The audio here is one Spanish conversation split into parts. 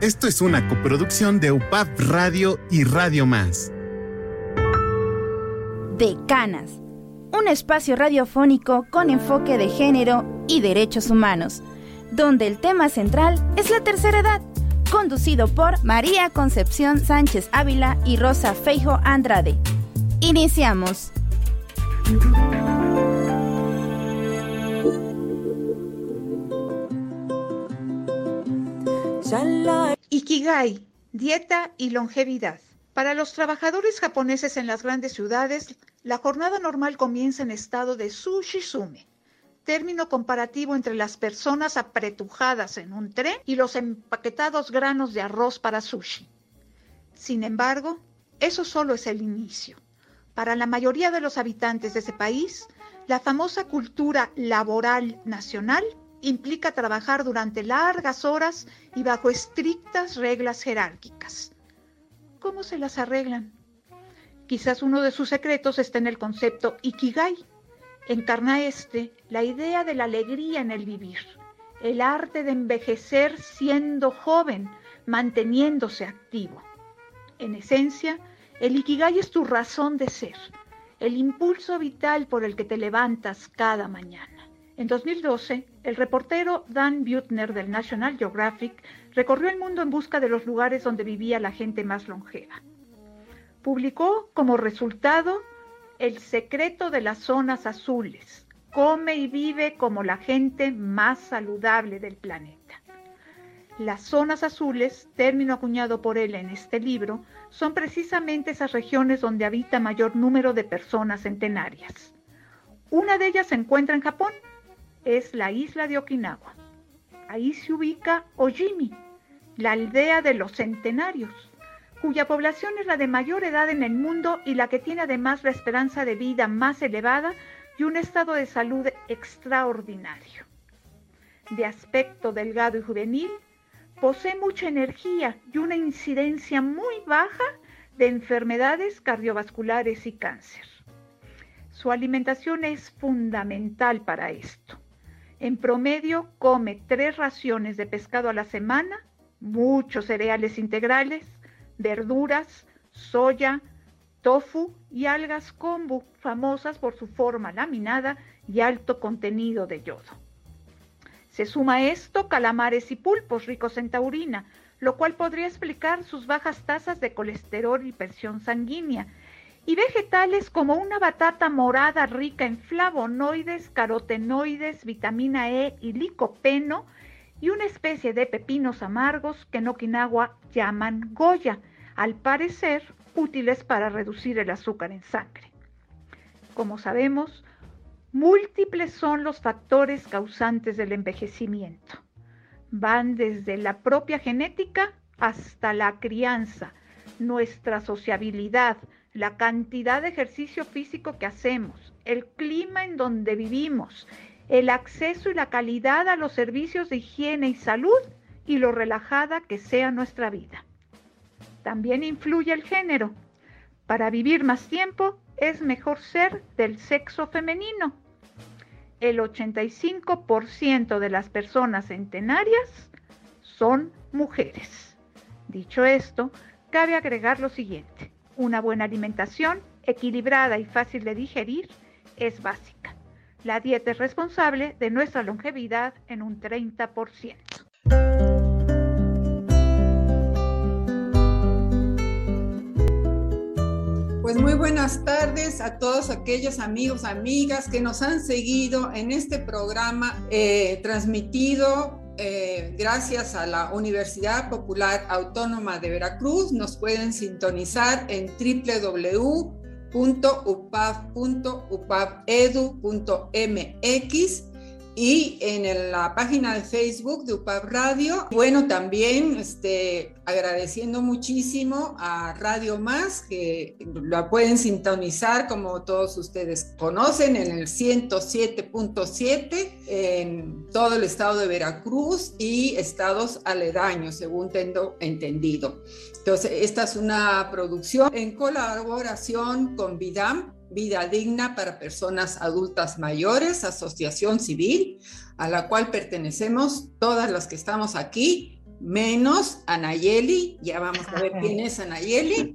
Esto es una coproducción de UPAP Radio y Radio Más. Decanas, un espacio radiofónico con enfoque de género y derechos humanos, donde el tema central es la tercera edad, conducido por María Concepción Sánchez Ávila y Rosa Feijo Andrade. Iniciamos. Ikigai, dieta y longevidad. Para los trabajadores japoneses en las grandes ciudades, la jornada normal comienza en estado de sushizume, término comparativo entre las personas apretujadas en un tren y los empaquetados granos de arroz para sushi. Sin embargo, eso solo es el inicio. Para la mayoría de los habitantes de ese país, la famosa cultura laboral nacional implica trabajar durante largas horas y bajo estrictas reglas jerárquicas. ¿Cómo se las arreglan? Quizás uno de sus secretos está en el concepto Ikigai. Encarna este la idea de la alegría en el vivir, el arte de envejecer siendo joven, manteniéndose activo. En esencia, el Ikigai es tu razón de ser, el impulso vital por el que te levantas cada mañana. En 2012, el reportero Dan Buettner del National Geographic recorrió el mundo en busca de los lugares donde vivía la gente más longeva. Publicó como resultado El secreto de las zonas azules. Come y vive como la gente más saludable del planeta. Las zonas azules, término acuñado por él en este libro, son precisamente esas regiones donde habita mayor número de personas centenarias. Una de ellas se encuentra en Japón, es la isla de Okinawa. Ahí se ubica Ojimi, la aldea de los centenarios, cuya población es la de mayor edad en el mundo y la que tiene además la esperanza de vida más elevada y un estado de salud extraordinario. De aspecto delgado y juvenil, posee mucha energía y una incidencia muy baja de enfermedades cardiovasculares y cáncer. Su alimentación es fundamental para esto. En promedio come tres raciones de pescado a la semana, muchos cereales integrales, verduras, soya, tofu y algas kombu, famosas por su forma laminada y alto contenido de yodo. Se suma a esto calamares y pulpos ricos en taurina, lo cual podría explicar sus bajas tasas de colesterol y presión sanguínea y vegetales como una batata morada rica en flavonoides, carotenoides, vitamina E y licopeno y una especie de pepinos amargos que en Okinawa llaman goya, al parecer útiles para reducir el azúcar en sangre. Como sabemos, múltiples son los factores causantes del envejecimiento. Van desde la propia genética hasta la crianza, nuestra sociabilidad, la cantidad de ejercicio físico que hacemos, el clima en donde vivimos, el acceso y la calidad a los servicios de higiene y salud y lo relajada que sea nuestra vida. También influye el género. Para vivir más tiempo es mejor ser del sexo femenino. El 85% de las personas centenarias son mujeres. Dicho esto, cabe agregar lo siguiente. Una buena alimentación, equilibrada y fácil de digerir, es básica. La dieta es responsable de nuestra longevidad en un 30%. Pues muy buenas tardes a todos aquellos amigos, amigas que nos han seguido en este programa eh, transmitido eh, gracias a la Universidad Popular Autónoma de Veracruz. Nos pueden sintonizar en www.upap.upap.edu.mx y en la página de Facebook de UPAP Radio. Bueno, también este, agradeciendo muchísimo a Radio Más, que la pueden sintonizar como todos ustedes conocen en el 107.7 en todo el estado de Veracruz y estados aledaños, según tengo entendido. Entonces, esta es una producción en colaboración con Vidam, Vida Digna para Personas Adultas Mayores, Asociación Civil, a la cual pertenecemos todas las que estamos aquí menos Anayeli, ya vamos a ver quién es Anayeli,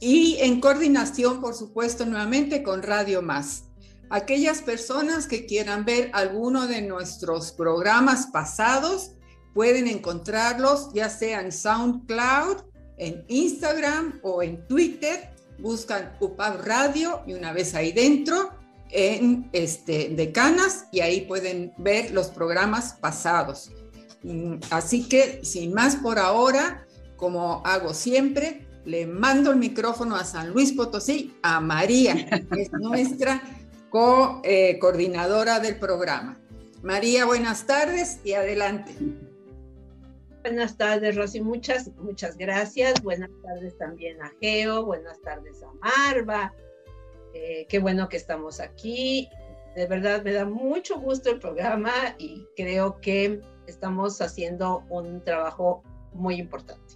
y en coordinación, por supuesto, nuevamente con Radio Más. Aquellas personas que quieran ver alguno de nuestros programas pasados pueden encontrarlos ya sea en SoundCloud, en Instagram o en Twitter. Buscan UPAB Radio y una vez ahí dentro en este, Decanas y ahí pueden ver los programas pasados. Mm, así que, sin más por ahora, como hago siempre, le mando el micrófono a San Luis Potosí, a María, que es nuestra co-coordinadora del programa. María, buenas tardes y adelante. Buenas tardes, Rosy. Muchas, muchas gracias. Buenas tardes también a Geo. Buenas tardes a Marva. Eh, qué bueno que estamos aquí. De verdad me da mucho gusto el programa y creo que estamos haciendo un trabajo muy importante,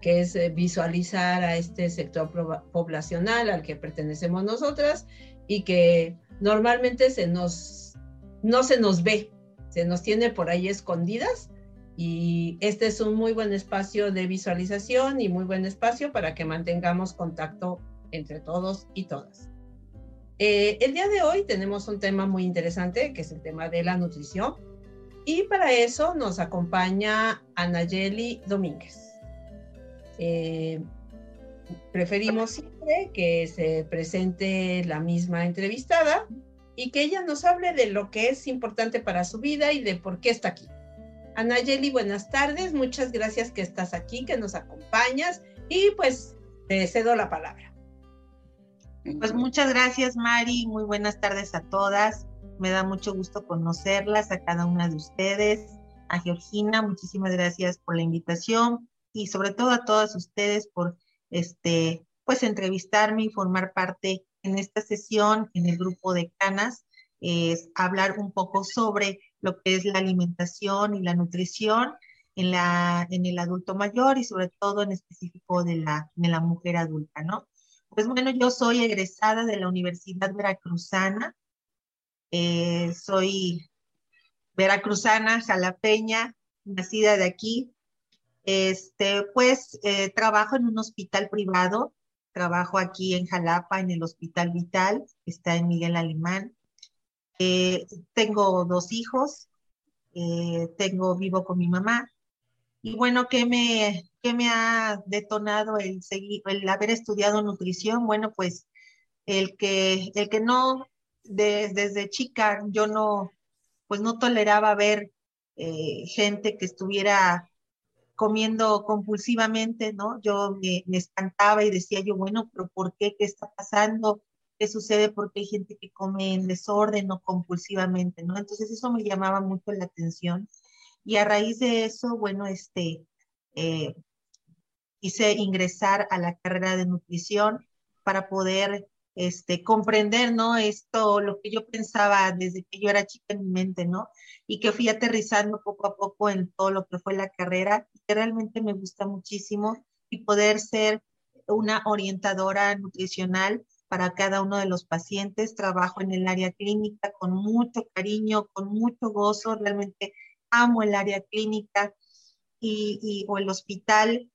que es eh, visualizar a este sector poblacional al que pertenecemos nosotras y que normalmente se nos, no se nos ve, se nos tiene por ahí escondidas y este es un muy buen espacio de visualización y muy buen espacio para que mantengamos contacto entre todos y todas. Eh, el día de hoy tenemos un tema muy interesante que es el tema de la nutrición y para eso nos acompaña Anayeli Domínguez. Eh, preferimos siempre que se presente la misma entrevistada y que ella nos hable de lo que es importante para su vida y de por qué está aquí. Anayeli, buenas tardes, muchas gracias que estás aquí, que nos acompañas. Y pues te cedo la palabra. Pues muchas gracias Mari, muy buenas tardes a todas, me da mucho gusto conocerlas a cada una de ustedes, a Georgina, muchísimas gracias por la invitación. Y sobre todo a todas ustedes por este, pues entrevistarme y formar parte en esta sesión en el grupo de Canas, es hablar un poco sobre lo que es la alimentación y la nutrición en, la, en el adulto mayor y sobre todo en específico de la, de la mujer adulta, ¿no? Pues bueno, yo soy egresada de la Universidad Veracruzana, eh, soy veracruzana, jalapeña, nacida de aquí, este, pues eh, trabajo en un hospital privado, trabajo aquí en Jalapa, en el Hospital Vital, que está en Miguel Alemán. Eh, tengo dos hijos, eh, tengo, vivo con mi mamá. Y bueno, ¿qué me, qué me ha detonado el, seguir, el haber estudiado nutrición? Bueno, pues el que, el que no, desde chica, yo no, pues no toleraba ver gente que estuviera comiendo compulsivamente, ¿no? Yo me, espantaba y decía yo, bueno, pero ¿por qué? ¿Qué está pasando? ¿Qué sucede? Porque hay gente que come en desorden o compulsivamente, ¿no? Entonces eso me llamaba mucho la atención. Y a raíz de eso, bueno, este, eh, quise ingresar a la carrera de nutrición para poder este, comprender, ¿no? Esto, lo que yo pensaba desde que yo era chica en mi mente, ¿no? Y que fui aterrizando poco a poco en todo lo que fue la carrera, que realmente me gusta muchísimo y poder ser una orientadora nutricional para cada uno de los pacientes. Trabajo en el área clínica con mucho cariño, con mucho gozo, realmente amo el área clínica y, o el hospital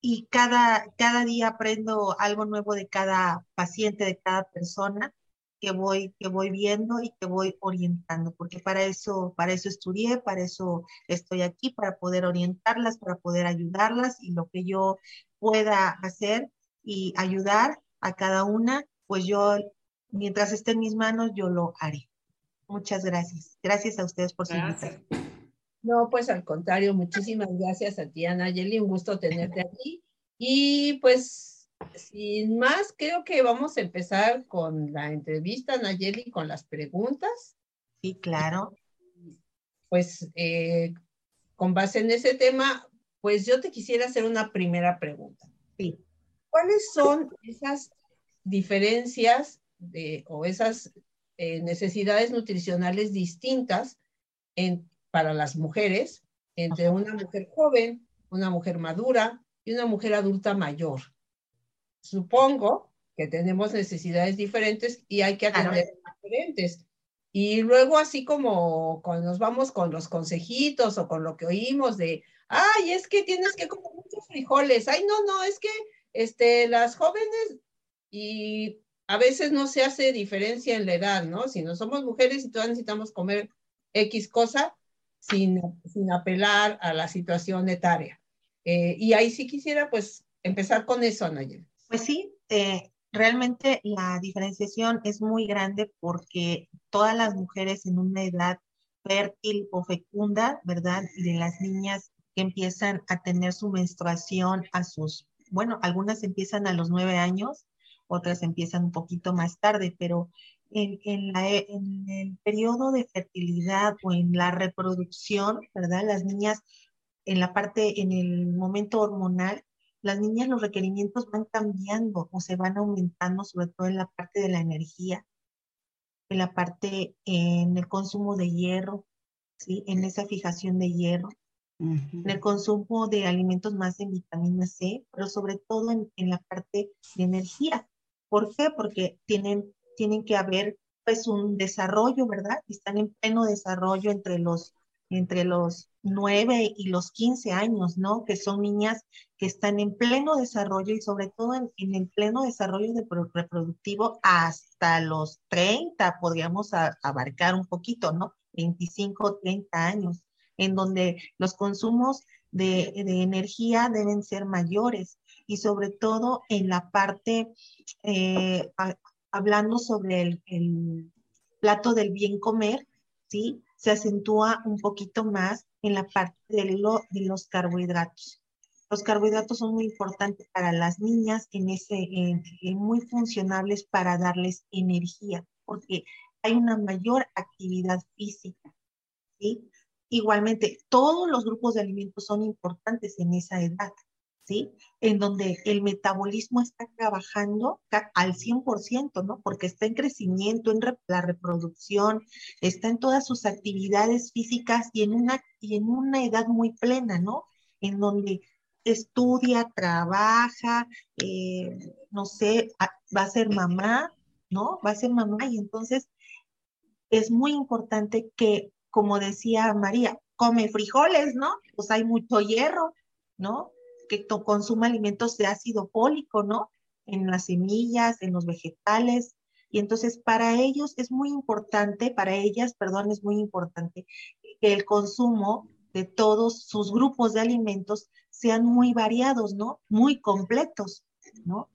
y cada, cada día aprendo algo nuevo de cada paciente, de cada persona que voy, que voy viendo y que voy orientando, porque para eso, para eso estudié, para eso estoy aquí, para poder orientarlas, para poder ayudarlas y lo que yo pueda hacer y ayudar a cada una, pues yo, mientras esté en mis manos, yo lo haré. Muchas gracias. Gracias a ustedes por su invitación. No, pues al contrario, muchísimas gracias a ti, Anayeli, un gusto tenerte aquí. Y pues, sin más, creo que vamos a empezar con la entrevista, Nayeli, con las preguntas. Sí, claro. Pues, eh, con base en ese tema, pues yo te quisiera hacer una primera pregunta. Sí. ¿Cuáles son esas diferencias de, o esas eh, necesidades nutricionales distintas en para las mujeres entre una mujer joven, una mujer madura y una mujer adulta mayor. Supongo que tenemos necesidades diferentes y hay que atender diferentes. Y luego así como cuando nos vamos con los consejitos o con lo que oímos de, ay, es que tienes que comer muchos frijoles, ay, no, no, es que este, las jóvenes y a veces no se hace diferencia en la edad, ¿no? Si no somos mujeres y todas necesitamos comer X cosa sin, sin apelar a la situación etaria. Eh, y ahí sí quisiera pues empezar con eso, Nayel. Pues sí, eh, realmente la diferenciación es muy grande porque todas las mujeres en una edad fértil o fecunda, ¿verdad? De las niñas que empiezan a tener su menstruación a sus, bueno, algunas empiezan a los nueve años, otras empiezan un poquito más tarde, pero en, en, la, en el periodo de fertilidad o en la reproducción, ¿verdad? Las niñas en la parte, en el momento hormonal, las niñas los requerimientos van cambiando o se van aumentando, sobre todo en la parte de la energía, en la parte, en el consumo de hierro, ¿sí? En esa fijación de hierro, en el consumo de alimentos más en vitamina C, pero sobre todo en, en, la parte de energía. ¿Por qué? Porque tienen, tienen que haber pues un desarrollo, ¿verdad? Están en pleno desarrollo entre los entre los 9 y los 15 años, ¿no? Que son niñas que están en pleno desarrollo y sobre todo en, el pleno desarrollo de reproductivo hasta los 30, podríamos abarcar un poquito, ¿no? 25, 30 años, en donde los consumos de, energía deben ser mayores y sobre todo en la parte, eh, hablando sobre el, plato del bien comer, ¿sí? se acentúa un poquito más en la parte de, lo, de los carbohidratos. Los carbohidratos son muy importantes para las niñas, en ese, muy funcionables para darles energía, porque hay una mayor actividad física. ¿sí? Igualmente, todos los grupos de alimentos son importantes en esa edad. En donde el metabolismo está trabajando al 100%, ¿no? Porque está en crecimiento, en la reproducción, está en todas sus actividades físicas y en una, y en una edad muy plena, ¿no? En donde estudia, trabaja, eh, no sé, va a ser mamá, ¿no? Va a ser mamá y entonces es muy importante que, como decía María, come frijoles, ¿no? Pues hay mucho hierro, ¿no? Que consuma alimentos de ácido fólico, ¿no? En las semillas, en los vegetales. Y entonces para ellos es muy importante, para ellas, perdón, es muy importante que el consumo de todos sus grupos de alimentos sean muy variados, ¿no? Muy completos, ¿no?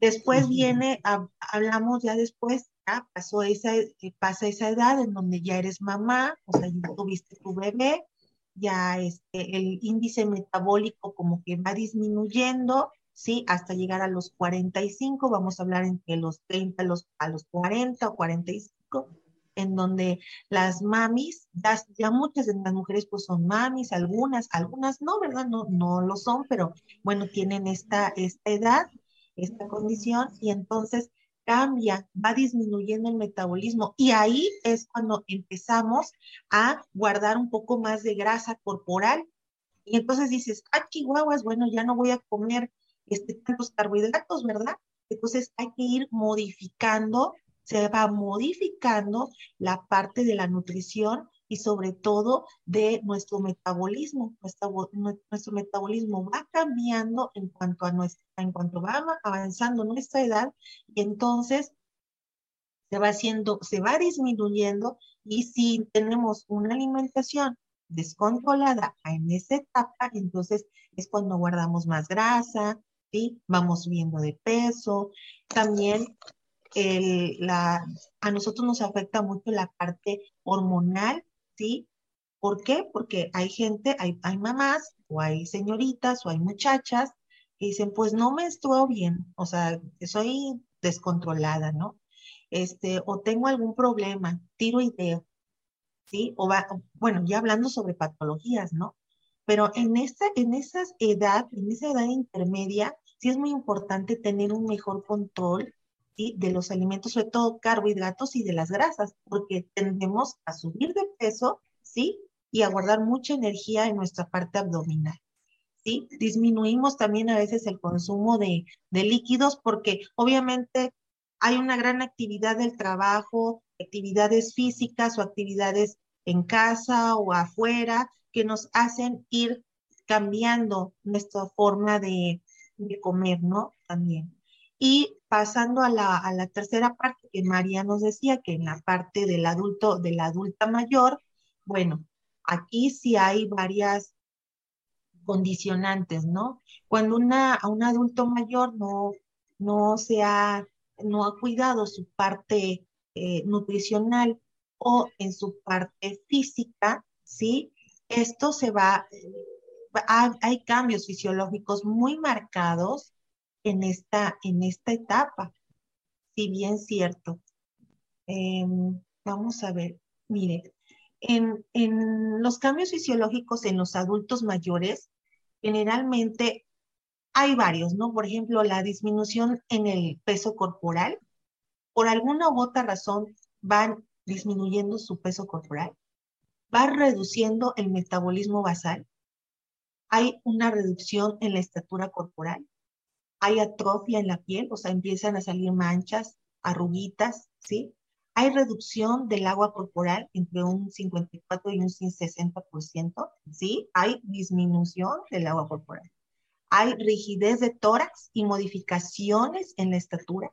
Después viene, hablamos ya después, ya pasó esa, pasa esa edad en donde ya eres mamá, o sea, ya tuviste tu bebé, ya este, el índice metabólico como que va disminuyendo, ¿sí? Hasta llegar a los 45, vamos a hablar entre los 30 a los, a los 40 o 45, en donde las mamis, ya, ya, muchas de las mujeres pues son mamis, algunas, algunas no, ¿verdad? No, no lo son, pero bueno, tienen esta, esta edad, esta condición, y entonces cambia, va disminuyendo el metabolismo y ahí es cuando empezamos a guardar un poco más de grasa corporal. Y entonces dices, ah, chihuahuas, bueno, ya no voy a comer este, tantos carbohidratos, ¿verdad? Entonces hay que ir modificando, se va modificando la parte de la nutrición y sobre todo de nuestro metabolismo. Nuestro, nuestro metabolismo va cambiando en cuanto a nuestra, en cuanto va avanzando nuestra edad y entonces se va haciendo, se va disminuyendo y si tenemos una alimentación descontrolada en esa etapa, entonces es cuando guardamos más grasa, ¿sí? Vamos subiendo de peso. También el, la, a nosotros nos afecta mucho la parte hormonal ¿sí? ¿Por qué? Porque hay gente, hay, mamás o hay señoritas o hay muchachas que dicen, pues no me bien, o sea, soy descontrolada, ¿no? Este, o tengo algún problema, tiro idea, ¿sí? O va, bueno, ya hablando sobre patologías, ¿no? Pero en esa, en esa edad, en esa edad intermedia, sí es muy importante tener un mejor control de los alimentos, sobre todo carbohidratos y de las grasas, porque tendemos a subir de peso, ¿sí? Y a guardar mucha energía en nuestra parte abdominal. ¿Sí? Disminuimos también a veces el consumo de, de líquidos porque obviamente hay una gran actividad del trabajo, actividades físicas o actividades en casa o afuera que nos hacen ir cambiando nuestra forma de, de comer, ¿no? También. Y pasando a la, a la, tercera parte que María nos decía, que en la parte del adulto, de la adulta mayor, bueno, aquí sí hay varias condicionantes, ¿no? Cuando una, a un adulto mayor no, no se ha, no ha cuidado su parte eh, nutricional o en su parte física, ¿sí? Esto se va, hay cambios fisiológicos muy marcados en esta, en esta etapa, si bien cierto. Em, vamos a ver, mire, en, en, los cambios fisiológicos en los adultos mayores, generalmente hay varios, ¿no? Por ejemplo, la disminución en el peso corporal. Por alguna u otra razón van disminuyendo su peso corporal. Va reduciendo el metabolismo basal. Hay una reducción en la estatura corporal hay atrofia en la piel, o sea, empiezan a salir manchas, arruguitas, ¿sí? Hay reducción del agua corporal entre un 54 y un 60%, ¿sí? Hay disminución del agua corporal. Hay rigidez de tórax y modificaciones en la estatura,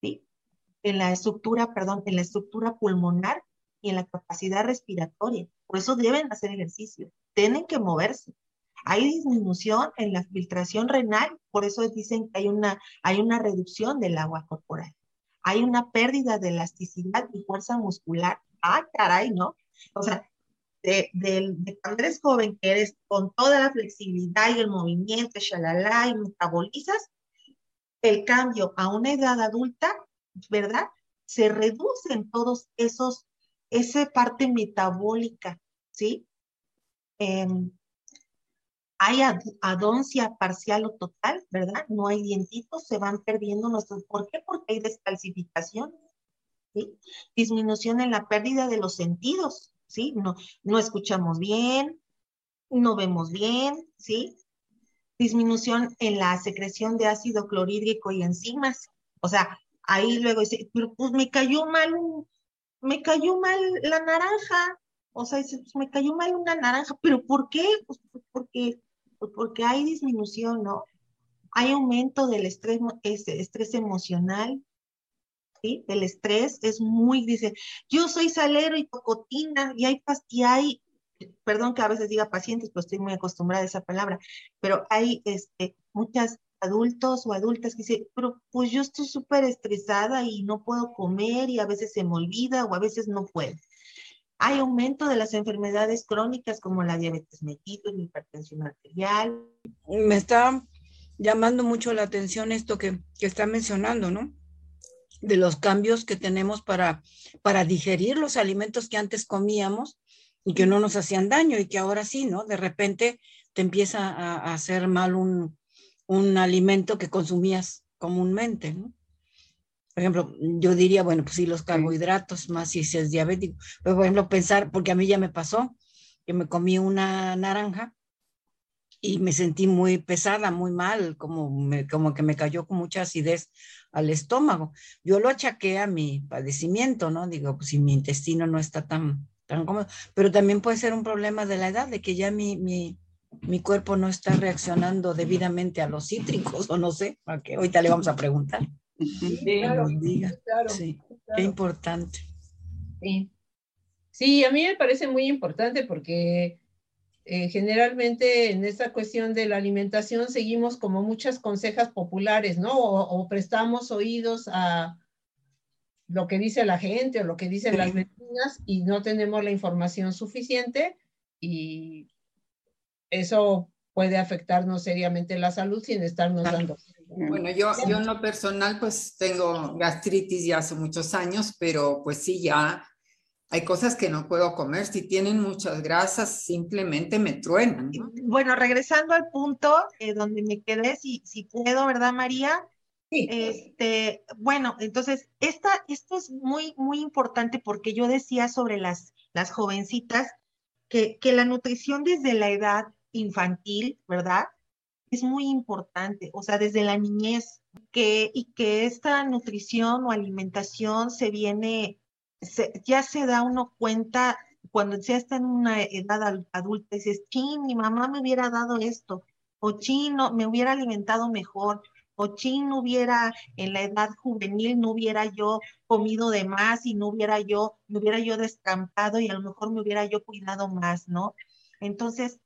¿sí? En la estructura, perdón, en la estructura pulmonar y en la capacidad respiratoria. Por eso deben hacer ejercicio, tienen que moverse, hay disminución en la filtración renal, por eso dicen que hay una, hay una reducción del agua corporal. Hay una pérdida de elasticidad y fuerza muscular. Ah, caray, ¿no? O sea, de, cuando eres joven, que eres con toda la flexibilidad y el movimiento, shalala, y metabolizas, el cambio a una edad adulta, ¿verdad? Se reduce en todos esos, esa parte metabólica, ¿sí? Em, hay adoncia parcial o total, ¿verdad? No hay dientitos, se van perdiendo nuestros. ¿Por qué? Porque hay descalcificación, ¿sí? Disminución en la pérdida de los sentidos, ¿sí? No, no escuchamos bien, no vemos bien, ¿sí? Disminución en la secreción de ácido clorhídrico y enzimas. O sea, ahí luego dice, pero pues me cayó mal, me cayó mal la naranja. O sea, pues me cayó mal una naranja, pero ¿por qué? Pues porque porque hay disminución, ¿no? Hay aumento del estrés, estrés emocional, ¿sí? El estrés es muy, dice, yo soy salero y cocotina, y hay, y hay, perdón que a veces diga pacientes, pero estoy muy acostumbrada a esa palabra, pero hay este, muchas adultos o adultas que dicen, pero pues yo estoy súper estresada y no puedo comer y a veces se me olvida o a veces no puedo. Hay aumento de las enfermedades crónicas como la diabetes mellitus, la hipertensión arterial. Me está llamando mucho la atención esto que, que está mencionando, ¿no? De los cambios que tenemos para, para digerir los alimentos que antes comíamos y que no nos hacían daño y que ahora sí, ¿no? De repente te empieza a, hacer mal un, un alimento que consumías comúnmente, ¿no? Por ejemplo, yo diría, bueno, pues sí, los carbohidratos, más si es diabético. Pero, por ejemplo, pensar, porque a mí ya me pasó, que me comí una naranja y me sentí muy pesada, muy mal, como, como que me cayó con mucha acidez al estómago. Yo lo achaqué a mi padecimiento, ¿no? Digo, pues si mi intestino no está tan, tan cómodo, pero también puede ser un problema de la edad, de que ya mi, mi, mi cuerpo no está reaccionando debidamente a los cítricos, o no sé, que ahorita le vamos a preguntar. Sí, claro, sí, qué importante. Sí. sí, a mí me parece muy importante porque eh, generalmente en esta cuestión de la alimentación seguimos como muchas consejas populares, ¿no? O, prestamos oídos a lo que dice la gente o lo que dicen las vecinas y no tenemos la información suficiente y eso puede afectarnos seriamente la salud sin estarnos dando bueno, yo, yo en lo personal pues tengo gastritis ya hace muchos años, pero pues sí, ya hay cosas que no puedo comer. Si tienen muchas grasas, simplemente me truenan. Bueno, regresando al punto eh, donde me quedé, si, si puedo, ¿verdad, María? Sí. Este, bueno, entonces, esta, esto es muy, muy importante porque yo decía sobre las, las jovencitas que, que la nutrición desde la edad infantil, ¿verdad? Es muy importante, o sea, desde la niñez, que, y que esta nutrición o alimentación se viene ya se da uno cuenta cuando ya está en una edad adulta, dices, chin, mi mamá me hubiera dado esto, o chin, me hubiera alimentado mejor, o chin, no hubiera, en la edad juvenil, no hubiera yo comido de más y no hubiera yo, me hubiera yo descampado y a lo mejor me hubiera yo cuidado más, ¿no? Entonces,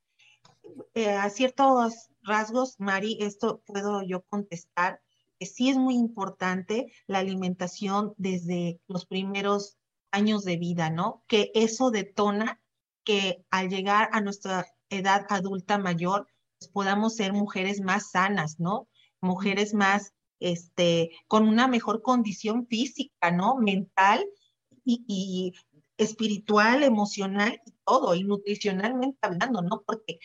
eh, a ciertos rasgos, Mari, esto puedo yo contestar, que sí es muy importante la alimentación desde los primeros años de vida, ¿no? Que eso detona que al llegar a nuestra edad adulta mayor, pues podamos ser mujeres más sanas, ¿no? Mujeres más, este, con una mejor condición física, ¿no? Mental y, espiritual, emocional todo, y nutricionalmente hablando, ¿no? Porque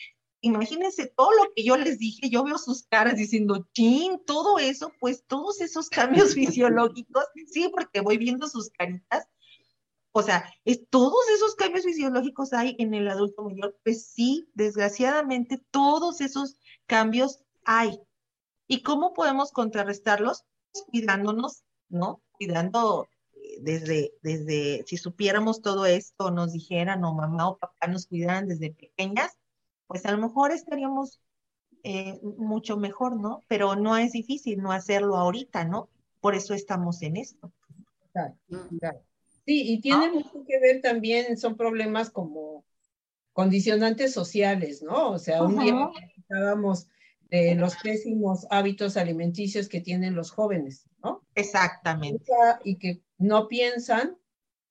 imagínense todo lo que yo les dije, yo veo sus caras diciendo, chin, todo eso, pues todos esos cambios fisiológicos, sí, porque voy viendo sus caritas, o sea, es, todos esos cambios fisiológicos hay en el adulto mayor, pues sí, desgraciadamente todos esos cambios hay. ¿Y cómo podemos contrarrestarlos? Pues cuidándonos, ¿no? Cuidando eh, desde, desde, si supiéramos todo esto, nos dijeran o mamá o papá nos cuidaran desde pequeñas, pues a lo mejor estaríamos eh, mucho mejor, ¿no? Pero no es difícil no hacerlo ahorita, ¿no? Por eso estamos en esto. Claro, claro. Sí, y tiene mucho que ver también, son problemas como condicionantes sociales, ¿no? O sea, un día hablábamos de los pésimos hábitos alimenticios que tienen los jóvenes, ¿no? Exactamente. Y que no piensan,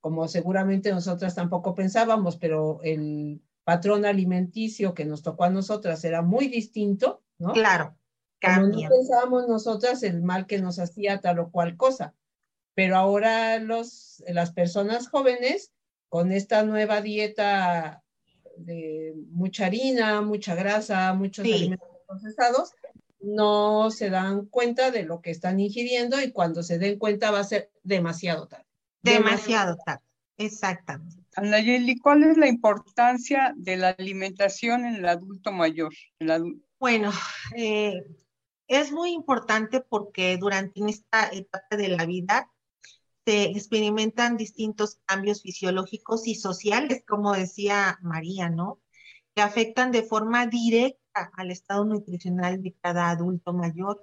como seguramente nosotras tampoco pensábamos, pero el patrón alimenticio que nos tocó a nosotras era muy distinto, ¿no? Claro. Como no pensábamos nosotras el mal que nos hacía tal o cual cosa. Pero ahora los, las personas jóvenes, con esta nueva dieta de mucha harina, mucha grasa, muchos alimentos procesados, no se dan cuenta de lo que están ingiriendo y cuando se den cuenta va a ser demasiado tarde. Demasiado tarde, exactamente. Anayeli, ¿cuál es la importancia de la alimentación en el adulto mayor? Bueno, eh, es muy importante porque durante esta etapa de la vida se experimentan distintos cambios fisiológicos y sociales, como decía María, ¿no? Que afectan de forma directa al estado nutricional de cada adulto mayor.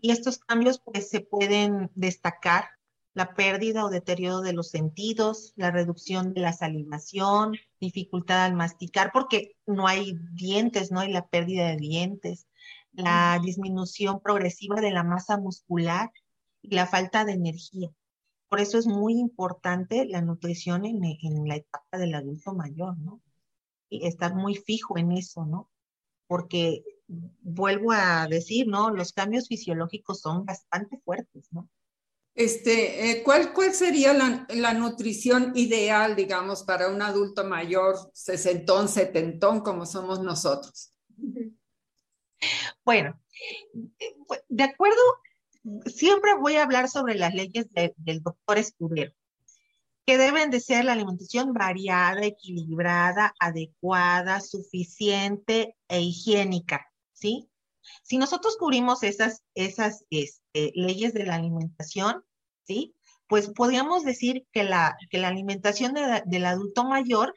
Y estos cambios pues se pueden destacar la pérdida o deterioro de los sentidos, la reducción de la salivación, dificultad al masticar, porque no hay dientes, no hay la pérdida de dientes, la disminución progresiva de la masa muscular y la falta de energía. Por eso es muy importante la nutrición en, la etapa del adulto mayor, ¿no? Y estar muy fijo en eso, ¿no? Porque vuelvo a decir, ¿no? Los cambios fisiológicos son bastante fuertes, ¿no? Este, eh, ¿cuál, ¿Cuál sería la, la, nutrición ideal, digamos, para un adulto mayor, sesentón, setentón, como somos nosotros? Bueno, de acuerdo siempre voy a hablar sobre las leyes del doctor Escudero, que deben de ser la alimentación variada, equilibrada, adecuada, suficiente e higiénica, ¿sí? Si nosotros cubrimos esas, esas este, leyes de la alimentación, ¿sí? Pues podríamos decir que la, que la alimentación del adulto mayor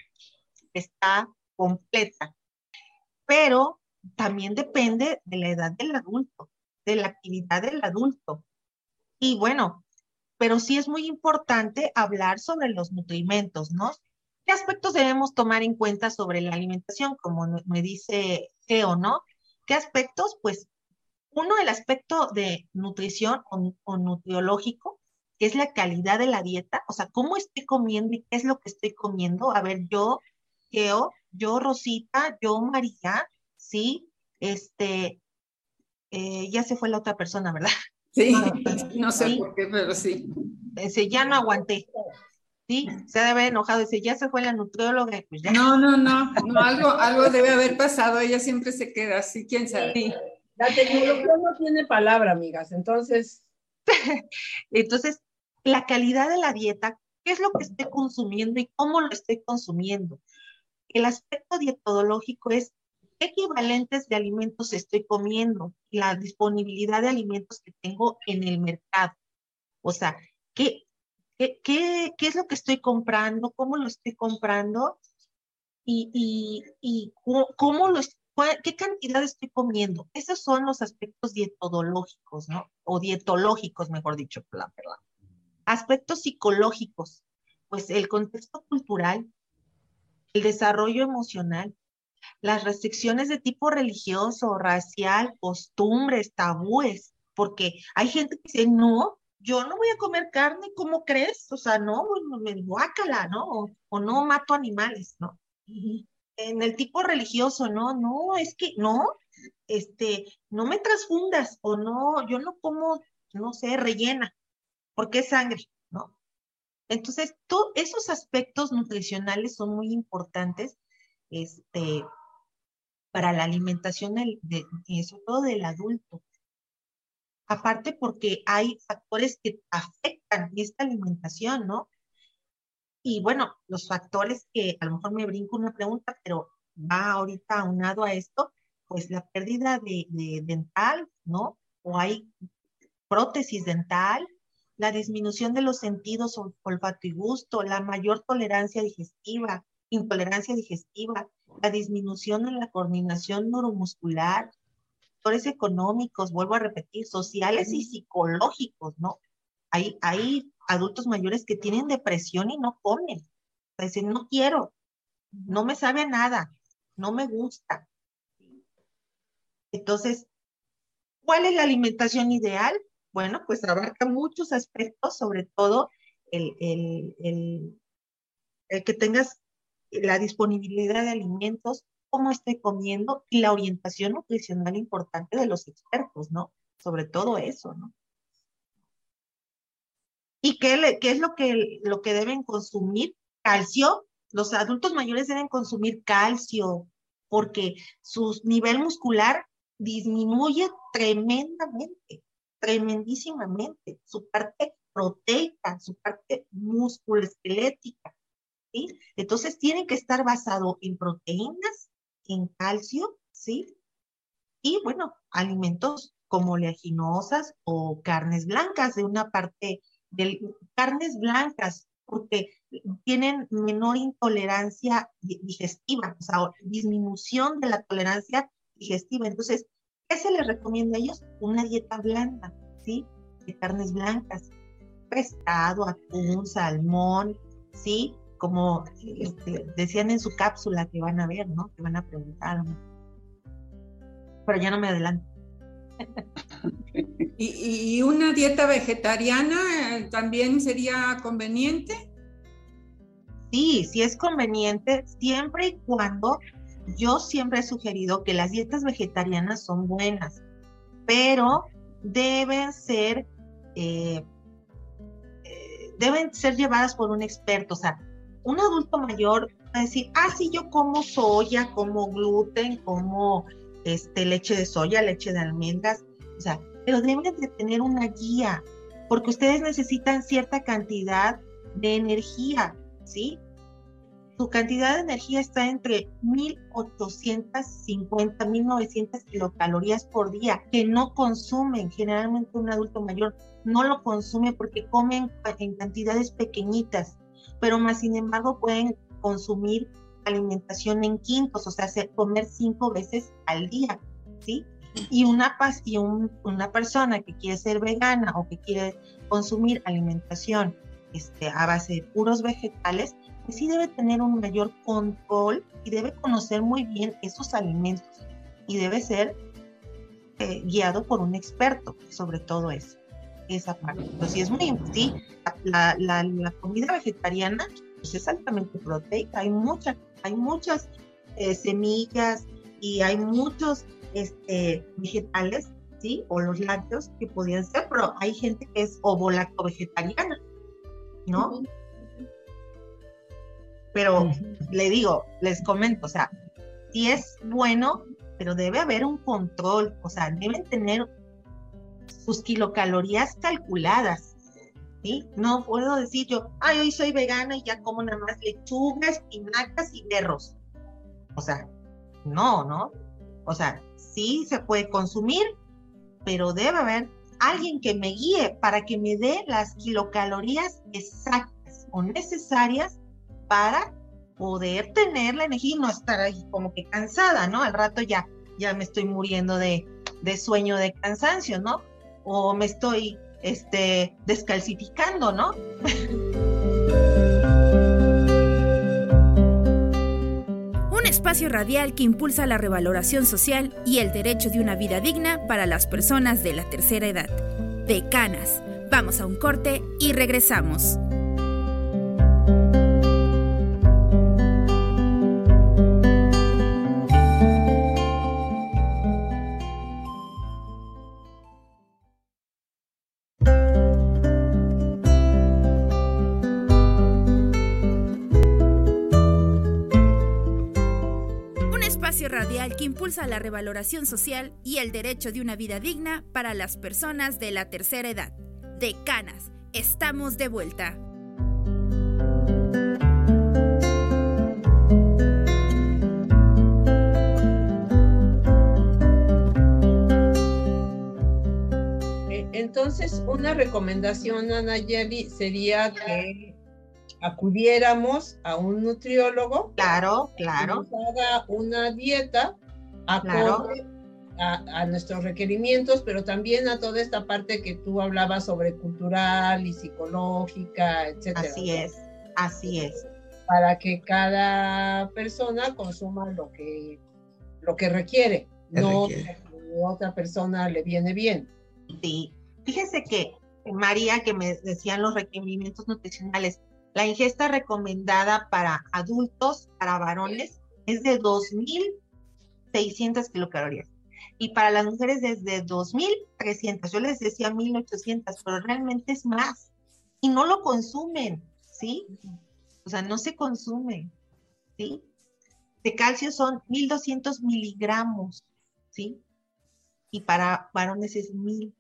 está completa, pero también depende de la edad del adulto de la actividad del adulto. Y bueno, pero sí es muy importante hablar sobre los nutrimentos, ¿no? ¿Qué aspectos debemos tomar en cuenta sobre la alimentación, como me dice Geo, ¿no? ¿Qué aspectos? Pues uno, el aspecto de nutrición o, o nutriológico, que es la calidad de la dieta, o sea, cómo estoy comiendo y qué es lo que estoy comiendo. A ver, yo, Geo, yo, Rosita, yo, María, ¿sí? Este, eh, ya se fue la otra persona, ¿verdad? Sí, no sé por qué, pero sí. Dice, ya no aguanté. Sí, se debe haber enojado. Dice, ya se fue la nutrióloga. Pues ya. No, no, no, no, algo, algo debe haber pasado. Ella siempre se queda así, quién sabe. La tecnología no tiene palabra, amigas. Entonces. Entonces, la calidad de la dieta, qué es lo que estoy consumiendo y cómo lo estoy consumiendo. El aspecto dietológico es qué equivalentes de alimentos estoy comiendo, la disponibilidad de alimentos que tengo en el mercado. O sea, ¿qué, ¿Qué, qué, qué es lo que estoy comprando? ¿Cómo lo estoy comprando? Y, y, y cómo lo qué cantidad estoy comiendo. Esos son los aspectos dietológicos, ¿no? O dietológicos, mejor dicho, perdón. Aspectos psicológicos, pues el contexto cultural, el desarrollo emocional, las restricciones de tipo religioso, racial, costumbres, tabúes, porque hay gente que dice, no, yo no voy a comer carne, ¿cómo crees? O sea, no, me guácala, ¿no? O, no mato animales, ¿no? En el tipo religioso, no, no, es que no, este, no me transfundas, o no, yo no como, no sé, rellena, porque es sangre, ¿no? Entonces, esos aspectos nutricionales son muy importantes, este, para la alimentación, de, sobre todo del adulto. Aparte porque hay factores que afectan esta alimentación, ¿no? Y bueno, los factores que a lo mejor me brinco una pregunta, pero va ahorita aunado a esto, pues la pérdida de dental, ¿no? O hay prótesis dental, la disminución de los sentidos olfato y gusto, la mayor tolerancia digestiva, intolerancia digestiva, la disminución en la coordinación neuromuscular, factores económicos, vuelvo a repetir, sociales y psicológicos, ¿no? Hay, hay adultos mayores que tienen depresión y no comen. Dicen, no quiero, no me sabe nada, no me gusta. Entonces, ¿cuál es la alimentación ideal? Bueno, pues abarca muchos aspectos, sobre todo el, el, el que tengas la disponibilidad de alimentos, cómo estoy comiendo y la orientación nutricional importante de los expertos, ¿no? Sobre todo eso, ¿no? ¿Y qué, qué es lo que, lo que deben consumir? Calcio. Los adultos mayores deben consumir calcio porque su nivel muscular disminuye tremendamente, tremendísimamente. Su parte proteica, su parte musculoesquelética. Entonces tienen que estar basado en proteínas, en calcio, ¿sí? Y bueno, alimentos como oleaginosas o carnes blancas de una parte de carnes blancas, porque tienen menor intolerancia digestiva, o sea, disminución de la tolerancia digestiva. Entonces, ¿qué se les recomienda a ellos? Una dieta blanda, ¿sí? De carnes blancas, pescado, atún, salmón, ¿sí? como este, decían en su cápsula que van a ver, ¿no? Que van a preguntar. Pero ya no me adelanto. ¿Y, una dieta vegetariana eh, también sería conveniente? Sí, sí es conveniente, siempre y cuando yo siempre he sugerido que las dietas vegetarianas son buenas, pero deben ser, eh, eh, deben ser llevadas por un experto. O sea, un adulto mayor va a decir, ah, sí, yo como soya, como gluten, como este, leche de soya, leche de almendras, o sea, pero deben de tener una guía, porque ustedes necesitan cierta cantidad de energía, ¿sí? Su cantidad de energía está entre 1850, 1900 kilocalorías por día, que no consumen, generalmente un adulto mayor no lo consume porque comen en cantidades pequeñitas pero más sin embargo pueden consumir alimentación en quintos, o sea, comer cinco veces al día, ¿sí? Y una, y una persona que quiere ser vegana o que quiere consumir alimentación este, a base de puros vegetales, pues sí debe tener un mayor control y debe conocer muy bien esos alimentos y debe ser eh, guiado por un experto sobre todo eso esa parte. Pues sí, es muy, sí, la, la, la comida vegetariana pues es altamente proteica, hay, mucha, hay muchas eh, semillas y hay muchos este, vegetales, ¿sí? O los lácteos que podían ser, pero hay gente que es ovo-lacto vegetariana, ¿no? Pero le digo, les comento, o sea, sí es bueno, pero debe haber un control, o sea, deben tener sus kilocalorías calculadas. ¿sí? No puedo decir yo, ay, hoy soy vegana y ya como nada más lechuga, espinacas y berros. O sea, no, ¿no? O sea, sí se puede consumir, pero debe haber alguien que me guíe para que me dé las kilocalorías exactas o necesarias para poder tener la energía y no estar ahí como que cansada, ¿no? Al rato ya, ya me estoy muriendo de, de sueño, de cansancio, ¿no? O me estoy este, descalcificando, ¿no? Un espacio radial que impulsa la revaloración social y el derecho de una vida digna para las personas de la tercera edad. Decanas. Vamos a un corte y regresamos. Radial que impulsa la revaloración social y el derecho de una vida digna para las personas de la tercera edad. De Canas, estamos de vuelta. Eh, entonces, una recomendación, Anayeli, sería que acudiéramos a un nutriólogo. Claro, claro. Que nos haga una dieta acorde a, nuestros requerimientos, pero también a toda esta parte que tú hablabas sobre cultural y psicológica, etcétera. Así es, así es. Para que cada persona consuma lo que, lo que requiere, no que otra persona le viene bien. Sí, fíjese que María, que me decían los requerimientos nutricionales, la ingesta recomendada para adultos, para varones, es de 2.600 kilocalorías. Y para las mujeres desde 2.300. Yo les decía 1.800, pero realmente es más. Y no lo consumen, ¿sí? O sea, no se consume, ¿sí? De calcio son 1.200 miligramos, ¿sí? Y para varones es 1.000.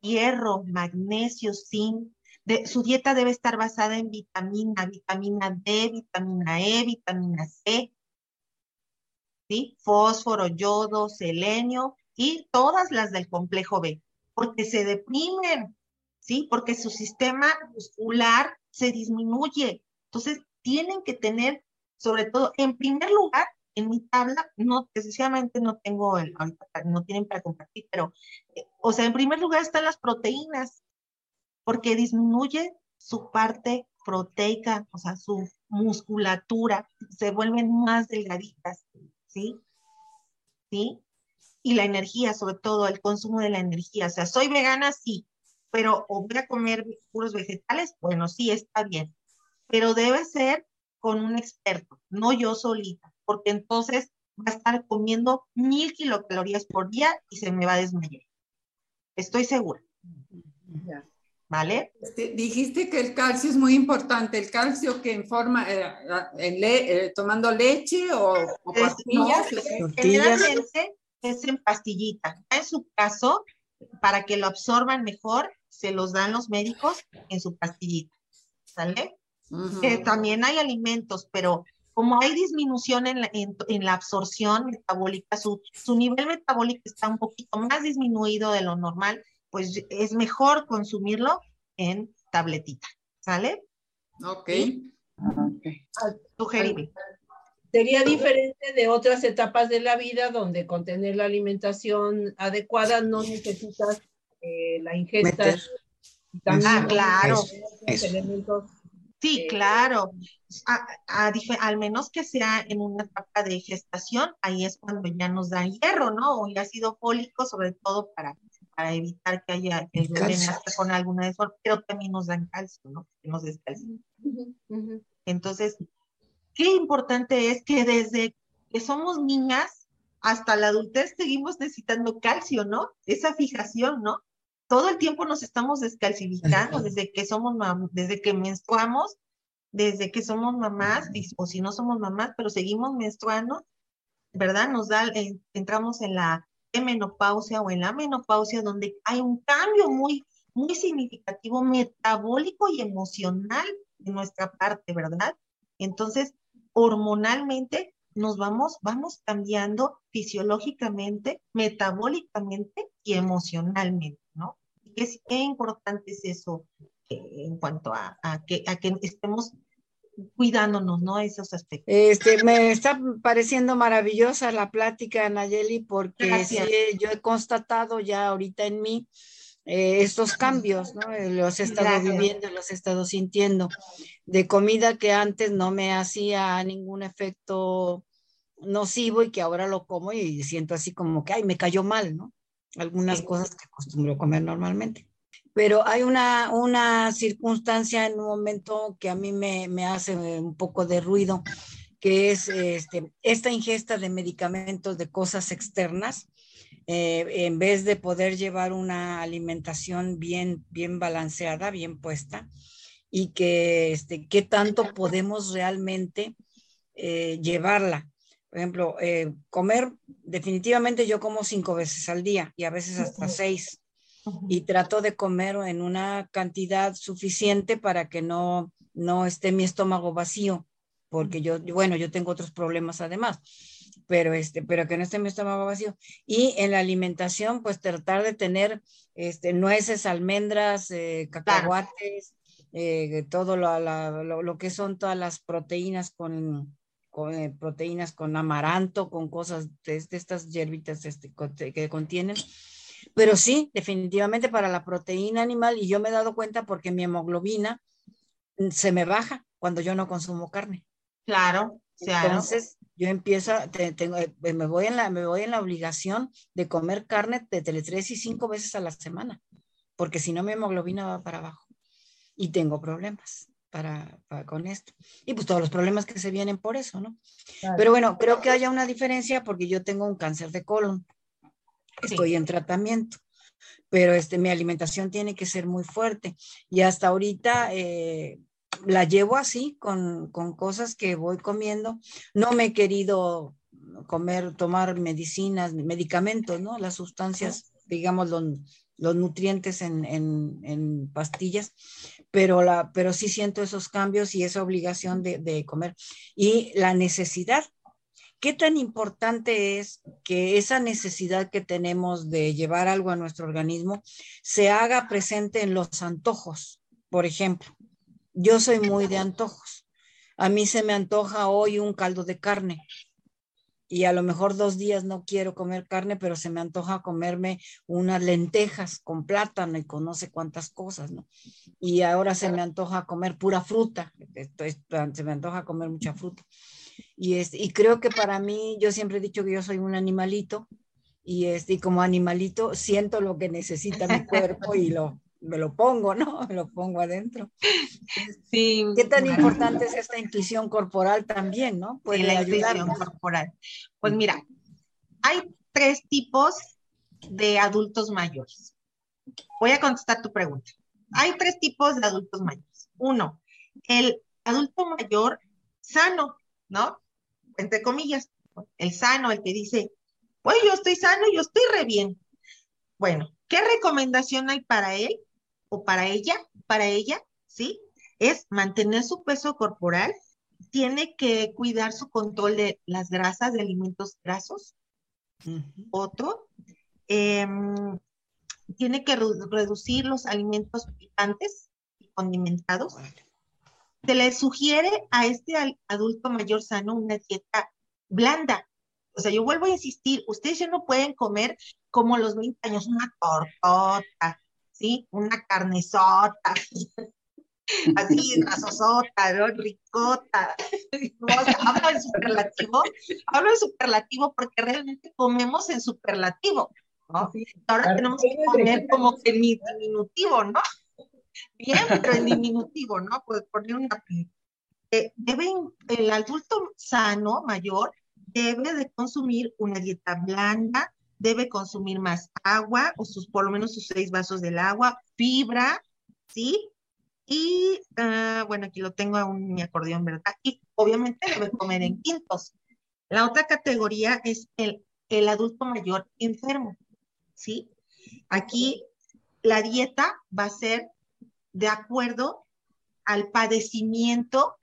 Hierro, magnesio, zinc, su dieta debe estar basada en vitamina, vitamina D, vitamina E, vitamina C, ¿sí? fósforo, yodo, selenio y todas las del complejo B, porque se deprimen, ¿sí? Porque su sistema muscular se disminuye. Entonces, tienen que tener, sobre todo, en primer lugar, en mi tabla, no, precisamente no tengo, el, no tienen para compartir, pero, eh, o sea, en primer lugar están las proteínas, porque disminuye su parte proteica, o sea, su musculatura, se vuelven más delgaditas, ¿sí? ¿Sí? Y la energía, sobre todo el consumo de la energía, o sea, soy vegana, sí, pero voy a comer puros vegetales, bueno, sí, está bien, pero debe ser con un experto, no yo solita, porque entonces va a estar comiendo mil kilocalorías por día y se me va a desmayar. Estoy segura. ¿Vale? Este, dijiste que el calcio es muy importante, el calcio que en forma, eh, eh, tomando leche o, pastillas. generalmente es en pastillita. En su caso, para que lo absorban mejor, se los dan los médicos en su pastillita, ¿sale? también hay alimentos, pero como hay disminución en la, en, la absorción metabólica, su, su nivel metabólico está un poquito más disminuido de lo normal, pues es mejor consumirlo en tabletita, ¿sale? Ok. okay. Sugerible. Sería diferente de otras etapas de la vida donde con tener la alimentación adecuada no necesitas eh, la ingesta. Ah, claro. sí, eh, claro. al menos que sea en una etapa de gestación, ahí es cuando ya nos dan hierro, ¿no? O ácido fólico, sobre todo para para evitar que haya que el bebé con alguna de pero también nos dan calcio, ¿no? Nos descalcen. Entonces, qué importante es que desde que somos niñas hasta la adultez seguimos necesitando calcio, ¿no? Esa fijación, ¿no? Todo el tiempo nos estamos descalcificando desde que somos desde que menstruamos, desde que somos mamás, o si no somos mamás, pero seguimos menstruando, ¿verdad? Nos da, eh, entramos en la menopausia o en la menopausia donde hay un cambio muy, muy significativo metabólico y emocional de nuestra parte, ¿verdad? Entonces, hormonalmente nos vamos, vamos cambiando fisiológicamente, metabólicamente y emocionalmente, ¿no? qué, qué importante es eso eh, en cuanto a, que, a que estemos cuidándonos, ¿no? Esos aspectos. Este, me está pareciendo maravillosa la plática, Nayeli, porque sí, yo he constatado ya ahorita en mí eh, estos cambios, ¿no? Eh, los he estado viviendo, los he estado sintiendo. De comida que antes no me hacía ningún efecto nocivo y que ahora lo como y siento así como que, ay, me cayó mal, ¿no? Algunas cosas que acostumbro comer normalmente. Pero hay una, una circunstancia en un momento que a mí me, me hace un poco de ruido, que es este, esta ingesta de medicamentos, de cosas externas, eh, en vez de poder llevar una alimentación bien, bien balanceada, bien puesta, y que este, qué tanto podemos realmente eh, llevarla. Por ejemplo, eh, comer, definitivamente yo como cinco veces al día y a veces hasta seis. Y trato de comer en una cantidad suficiente para que no, no esté mi estómago vacío, porque yo, bueno, yo tengo otros problemas además, pero, este, pero que no esté mi estómago vacío. Y en la alimentación, pues tratar de tener este, nueces, almendras, eh, cacahuates, eh, todo lo, lo, lo, que son todas las proteínas con, con eh, proteínas con amaranto, con cosas de, estas hierbitas este, que contienen. Pero sí, definitivamente para la proteína animal, y yo me he dado cuenta porque mi hemoglobina mm, se me baja cuando yo no consumo carne. Claro, claro. Entonces, yo empiezo, tengo, eh, me, voy en la, me voy en la obligación de comer carne de tres y cinco veces a la semana, porque si no mi hemoglobina va para abajo y tengo problemas para, con esto. Y pues todos los problemas que se vienen por eso, ¿no? Pero bueno, creo que haya una diferencia porque yo tengo un cáncer de colon. Estoy en tratamiento, pero este, mi alimentación tiene que ser muy fuerte. Y hasta ahorita eh, la llevo así, con, con cosas que voy comiendo. No me he querido comer, tomar medicinas, medicamentos, ¿no? Las sustancias, digamos, los, los nutrientes en, en, en, pastillas, pero, la, pero sí siento esos cambios y esa obligación de, de, comer. Y la necesidad, ¿qué tan importante es que esa necesidad que tenemos de llevar algo a nuestro organismo se haga presente en los antojos? Por ejemplo, yo soy muy de antojos. A mí se me antoja hoy un caldo de carne, y a lo mejor dos días no quiero comer carne, pero se me antoja comerme unas lentejas con plátano y con no sé cuántas cosas, ¿no? Y ahora se me antoja comer pura fruta, se me antoja comer mucha fruta. Y, este, y creo que para mí, yo siempre he dicho que yo soy un animalito, y, este, y como animalito siento lo que necesita mi cuerpo y lo, me lo pongo, ¿no? Me lo pongo adentro. Sí. ¿Qué tan importante es esta intuición corporal también, ¿no? Puede la intuición corporal. Pues mira, hay tres tipos de adultos mayores. Voy a contestar tu pregunta. Hay tres tipos de adultos mayores. Uno, el adulto mayor sano, ¿no? Entre comillas, el sano, el que dice, pues yo estoy sano, yo estoy re bien. Bueno, ¿qué recomendación hay para él? o para ella, para ella, ¿sí? Es mantener su peso corporal, tiene que cuidar su control de las grasas, de alimentos grasos. Otro, em, tiene que reducir los alimentos picantes y condimentados. Se le sugiere a este adulto mayor sano una dieta blanda. O sea, yo vuelvo a insistir, ustedes ya no pueden comer como los 20 años, una tortota, ¿sí? Una carnesota, así, rasosota, ¿no? Ricota. hablo en superlativo, hablo en superlativo porque realmente comemos en superlativo, ¿no? Ahora tenemos que comer como en diminutivo, ¿no? Bien, pero en diminutivo, ¿no? Pues poner una... Eh, el adulto sano, mayor, debe de consumir una dieta blanda, debe consumir más agua, o sus, por lo menos sus seis vasos del agua, fibra, ¿sí? Y, uh, bueno, aquí lo tengo aún mi acordeón, ¿verdad? Y obviamente debe comer en quintos. La otra categoría es el, el adulto mayor enfermo, ¿sí? Aquí la dieta va a ser de acuerdo al padecimiento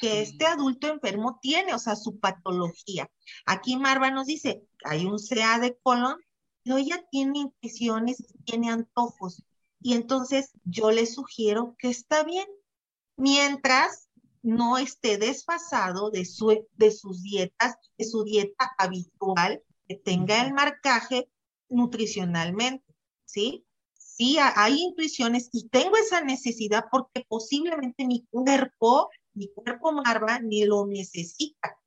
que este adulto enfermo tiene, o sea, su patología. Aquí Marva nos dice, hay un CA de colon, pero ella tiene intuiciones, tiene antojos. Y entonces yo le sugiero que está bien, mientras no esté desfasado de, su, de sus dietas, de su dieta habitual, que tenga el marcaje nutricionalmente, ¿sí? Sí, hay intuiciones y tengo esa necesidad porque posiblemente mi cuerpo, mi cuerpo marva, ni lo necesita,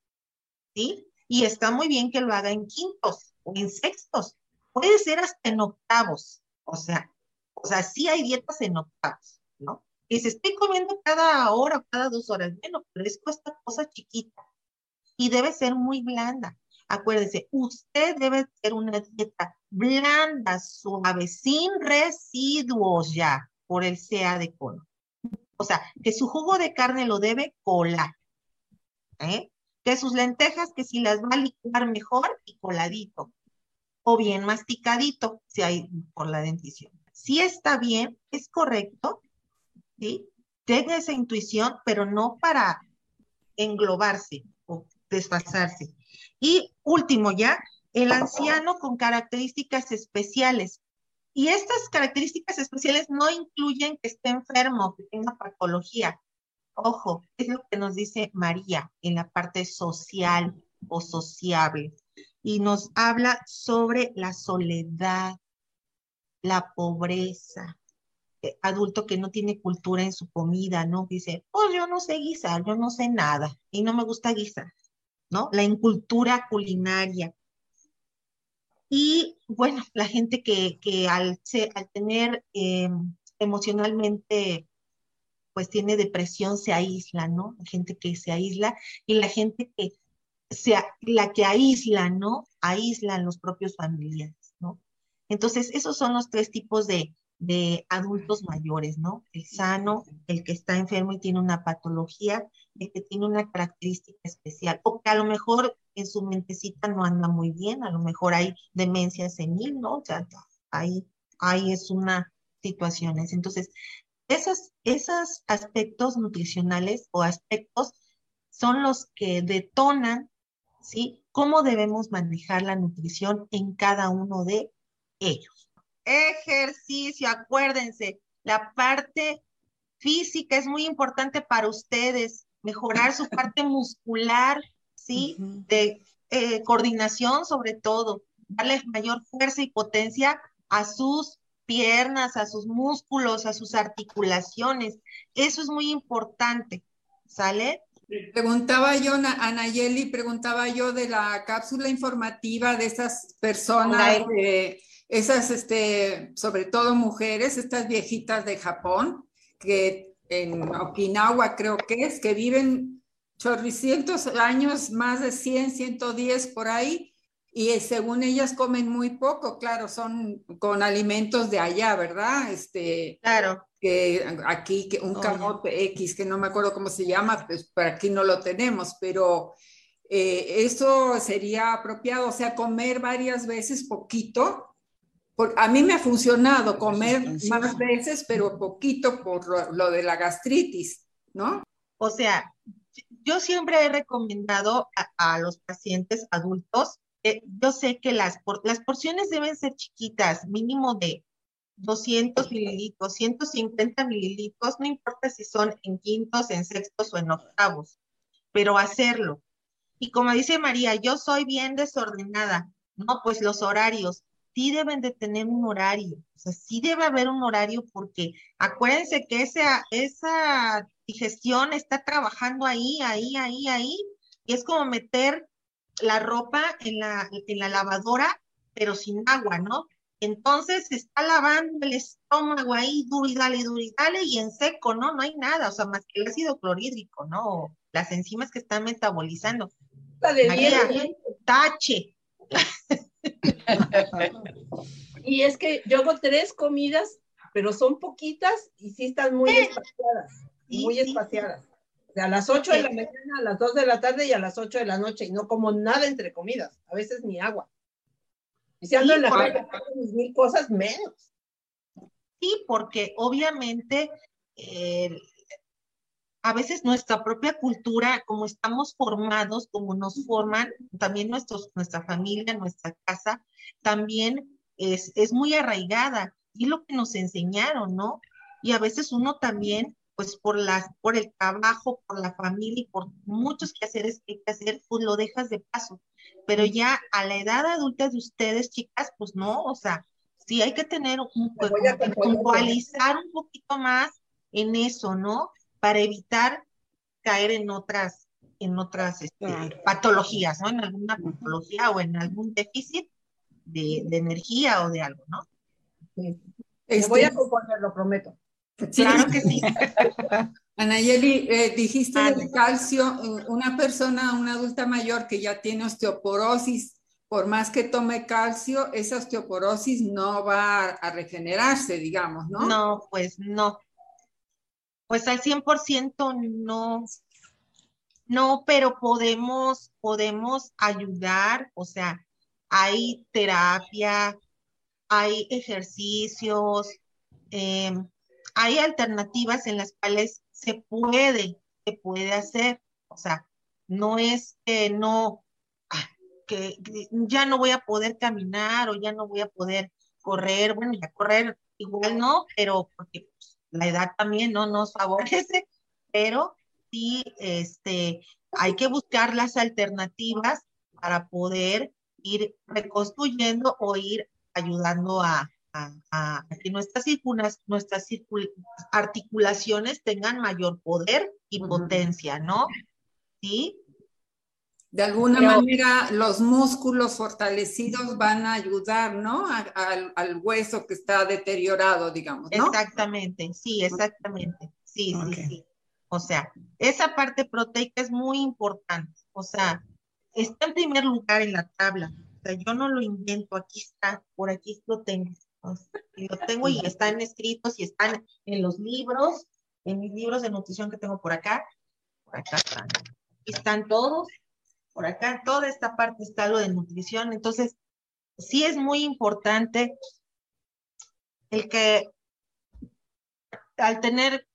¿sí? Y está muy bien que lo haga en quintos o en sextos, puede ser hasta en octavos, o sea, o sea, sí hay dietas en octavos, ¿no? Y se estoy comiendo cada hora o cada dos horas, bueno, pero es esta cosa chiquita y debe ser muy blanda. Acuérdese, usted debe ser una dieta blanda, suave, sin residuos ya por el CA de cono. O sea, que su jugo de carne lo debe colar. ¿eh? Que sus lentejas, que si las va a licuar mejor y coladito. O bien masticadito, si hay por la dentición. Si está bien, es correcto. Tenga esa intuición, pero no para englobarse o desfasarse. Y último ya, el anciano con características especiales. Y estas características especiales no incluyen que esté enfermo, que tenga patología. Ojo, es lo que nos dice María en la parte social o sociable. Y nos habla sobre la soledad, la pobreza, eh, adulto que no tiene cultura en su comida, ¿no? Dice, pues yo no sé guisar, yo no sé nada y no me gusta guisar, ¿no? La incultura culinaria. Y bueno, la gente que, al, al tener eh, emocionalmente, pues tiene depresión, se aísla, ¿no? La gente que se aísla y la gente que, sea, la que aísla, ¿no? Aíslan los propios familiares. Entonces, esos son los tres tipos de, adultos mayores, ¿no? El sano, el que está enfermo y tiene una patología, el que tiene una característica especial, o que a lo mejor en su mentecita no anda muy bien, a lo mejor hay demencia senil, ¿no? O sea, ahí, ahí es una situación. Entonces, esos, esos aspectos nutricionales o aspectos son los que detonan, ¿sí? Cómo debemos manejar la nutrición en cada uno de ellos. Ejercicio, acuérdense, la parte física es muy importante para ustedes, mejorar su parte muscular, ¿sí? De eh, coordinación sobre todo, darles mayor fuerza y potencia a sus piernas, a sus músculos, a sus articulaciones. Eso es muy importante, ¿sale? Preguntaba yo, Anayeli, preguntaba yo de la cápsula informativa de esas personas esas, este, sobre todo mujeres, estas viejitas de Japón, que en Okinawa creo que es, que viven chorricientos años, más de 100, 110 por ahí, y según ellas comen muy poco, claro, son con alimentos de allá, ¿verdad? Este, claro. Que aquí, que un camote X, que no me acuerdo cómo se llama, pues por aquí no lo tenemos, pero eh, eso sería apropiado, o sea, comer varias veces poquito a mí me ha funcionado comer más veces, pero poquito por lo, de la gastritis, ¿no? O sea, yo siempre he recomendado a, los pacientes adultos, yo sé que las, las porciones deben ser chiquitas, mínimo de 200 mililitros, 150 mililitros, no importa si son en quintos, en sextos o en octavos, pero hacerlo. Y como dice María, yo soy bien desordenada, no, pues los horarios sí deben de tener un horario, o sea, sí debe haber un horario porque acuérdense que esa, esa digestión está trabajando ahí, ahí, ahí, ahí, y es como meter la ropa en la, en la lavadora, pero sin agua, ¿no? Entonces se está lavando el estómago ahí, duro y dale, duro y dale, y en seco, ¿no? No hay nada, o sea, más que el ácido clorhídrico, ¿no? Las enzimas que están metabolizando. María, tache. y es que yo hago tres comidas, pero son poquitas y sí están muy espaciadas, muy espaciadas. a las 8 de la mañana, a las 2 de la tarde y a las 8 de la noche, y no como nada entre comidas, a veces ni agua. Y si ando en la calle, mil cosas menos. Sí, porque obviamente eh, a veces nuestra propia cultura, como estamos formados, como nos forman, también nuestros, nuestra familia, nuestra casa, también es, es muy arraigada y lo que nos enseñaron, ¿no? Y a veces uno también, pues por las, por el trabajo, por la familia y por muchos quehaceres que hay que hacer, pues lo dejas de paso. Pero ya a la edad adulta de ustedes, chicas, pues no, o sea, sí hay que tener un, puntualizar un poquito más en eso, ¿no? Para evitar caer en otras, en otras este, patologías, ¿no? En alguna patología o en algún déficit de, energía o de algo, ¿no? Sí. voy a este, componer, lo prometo. Claro que sí. Anayeli, eh, dijiste del calcio, una persona, una adulta mayor que ya tiene osteoporosis, por más que tome calcio, esa osteoporosis no va a regenerarse, digamos, ¿no? No, pues no. Pues al 100% no. No, pero podemos, podemos ayudar, o sea, hay terapia, hay ejercicios, eh, hay alternativas en las cuales se puede, se puede hacer. O sea, no es que no, ah, que, ya no voy a poder caminar o ya no voy a poder correr. Bueno, ya correr igual no, pero porque pues, la edad también no nos favorece, pero sí, este, hay que buscar las alternativas para poder ir reconstruyendo o ir ayudando a, a, que nuestras, nuestras articulaciones tengan mayor poder y potencia, ¿no? ¿Sí? De alguna manera, los músculos fortalecidos van a ayudar, ¿no? al hueso que está deteriorado, digamos, ¿no? Exactamente, sí, exactamente. Sí, sí, sí. O sea, esa parte proteica es muy importante. O sea, está en primer lugar en la tabla. O sea, yo no lo invento, aquí está, por aquí lo tengo. Y lo tengo y están escritos y están en los libros, en mis libros de nutrición que tengo por acá. Por acá están. Están todos. Por acá, toda esta parte está lo de nutrición. Entonces, sí es muy importante el que al tener,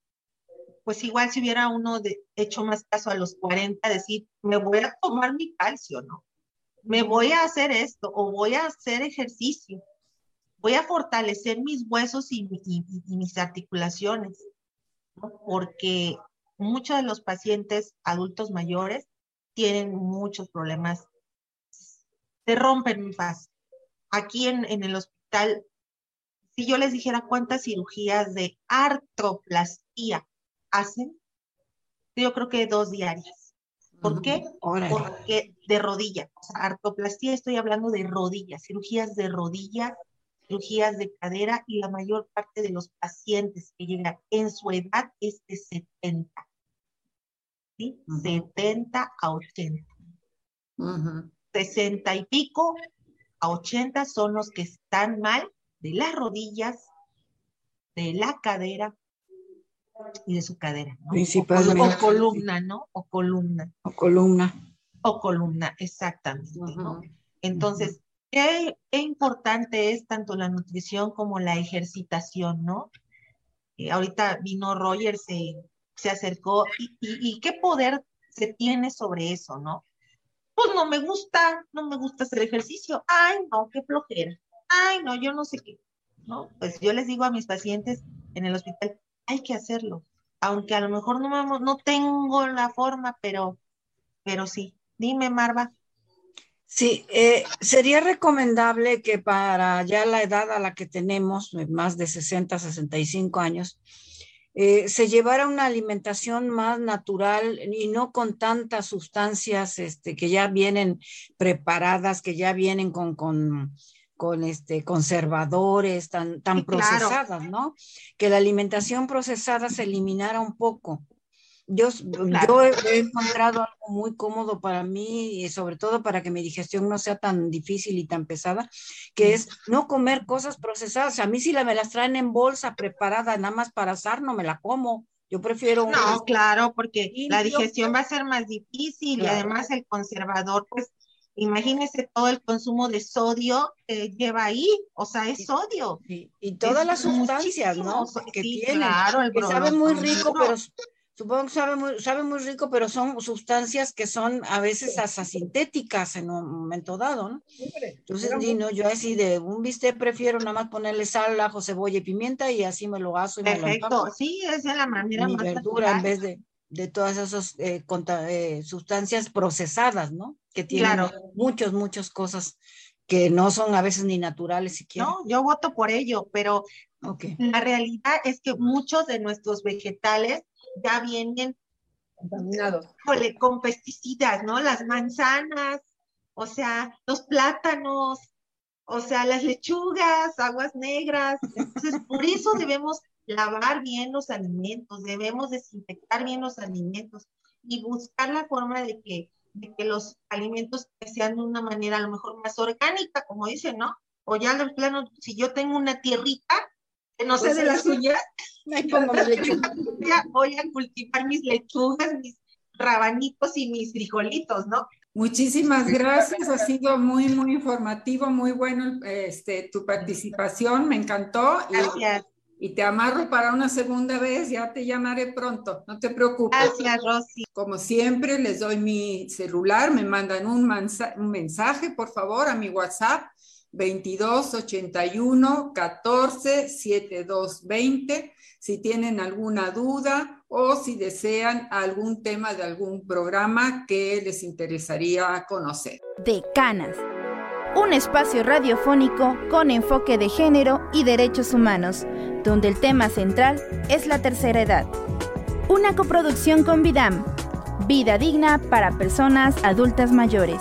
pues igual si hubiera uno de, hecho más caso a los 40, decir, me voy a tomar mi calcio, ¿no? Me voy a hacer esto o voy a hacer ejercicio voy a fortalecer mis huesos y, mis articulaciones, porque muchos de los pacientes adultos mayores tienen muchos problemas, se rompen muy fácil. Aquí en, el hospital, si yo les dijera cuántas cirugías de artroplastía hacen, yo creo que dos diarias. ¿Por qué? Porque de rodilla. O sea, artroplastía, estoy hablando de rodilla, cirugías de rodilla cirugías de cadera y la mayor parte de los pacientes que llegan en su edad es de 70. ¿Sí? 70 a 80. 60 y pico a 80 son los que están mal de las rodillas, de la cadera y de su cadera. ¿no? Principalmente. O, columna, ¿no? O columna. O columna. O columna, exactamente. ¿no? Entonces, Qué, importante es tanto la nutrición como la ejercitación, ¿no? Eh, ahorita vino Roger, se, se acercó y, qué poder se tiene sobre eso, ¿no? Pues no me gusta, no me gusta hacer ejercicio. Ay, no, qué flojera. Ay, no, yo no sé qué. ¿No? Pues yo les digo a mis pacientes en el hospital, hay que hacerlo. Aunque a lo mejor no, no tengo la forma, pero, pero sí. Dime, Marva. Sí, eh, sería recomendable que para ya la edad a la que tenemos, más de 60, 65 años, eh, se llevara una alimentación más natural y no con tantas sustancias este, que ya vienen preparadas, que ya vienen con, con, con este, conservadores tan, tan procesadas, ¿no? Que la alimentación procesada se eliminara un poco. Yo, yo he, encontrado algo muy cómodo para mí y sobre todo para que mi digestión no sea tan difícil y tan pesada, que es no comer cosas procesadas. A mí si la, me las traen en bolsa preparada nada más para asar, no me la como. Yo prefiero... No, claro, porque la digestión va a ser más difícil y además el conservador, pues imagínese todo el consumo de sodio que lleva ahí, o sea, es sodio. Y, todas las sustancias, ¿no? Que tiene, que sabe muy rico, pero Supongo que sabe muy, sabe muy rico, pero son sustancias que son a veces hasta sintéticas en un momento dado, ¿no? Entonces, sí, no, yo así de un bistec prefiero nada más ponerle sal, ajo, cebolla y pimienta y así me lo aso y Perfecto, me lo sí, esa es la manera Mi más verdura en vez de, de todas esas eh, eh, sustancias procesadas, ¿no? Que tienen Claro. muchas, muchas cosas que no son a veces ni naturales siquiera. No, yo voto por ello, pero la realidad es que muchos de nuestros vegetales ya vienen Contaminados. con pesticidas, ¿no? Las manzanas, o sea, los plátanos, o sea, las lechugas, aguas negras. Entonces, por eso debemos lavar bien los alimentos, debemos desinfectar bien los alimentos y buscar la forma de que, de que los alimentos sean de una manera a lo mejor más orgánica, como dicen, ¿no? O ya de plano, si yo tengo una tierrita, no sé Pues de la eso. suya, Ay, pongo mi lechuga. voy a, cultivar mis lechugas, mis rabanitos y mis frijolitos, ¿no? Muchísimas gracias, ha sido muy, muy informativo, muy bueno este, tu participación, me encantó Gracias, y te amarro para una segunda vez, ya te llamaré pronto, no te preocupes. gracias, Rosy. Como siempre, les doy mi celular, me mandan un mensaje, por favor, a mi WhatsApp, 2281 14 7220, si tienen alguna duda o si desean algún tema de algún programa que les interesaría conocer. Decanas. Un espacio radiofónico con enfoque de género y derechos humanos, donde el tema central es la tercera edad. Una coproducción con Vidam. Vida digna para personas adultas mayores.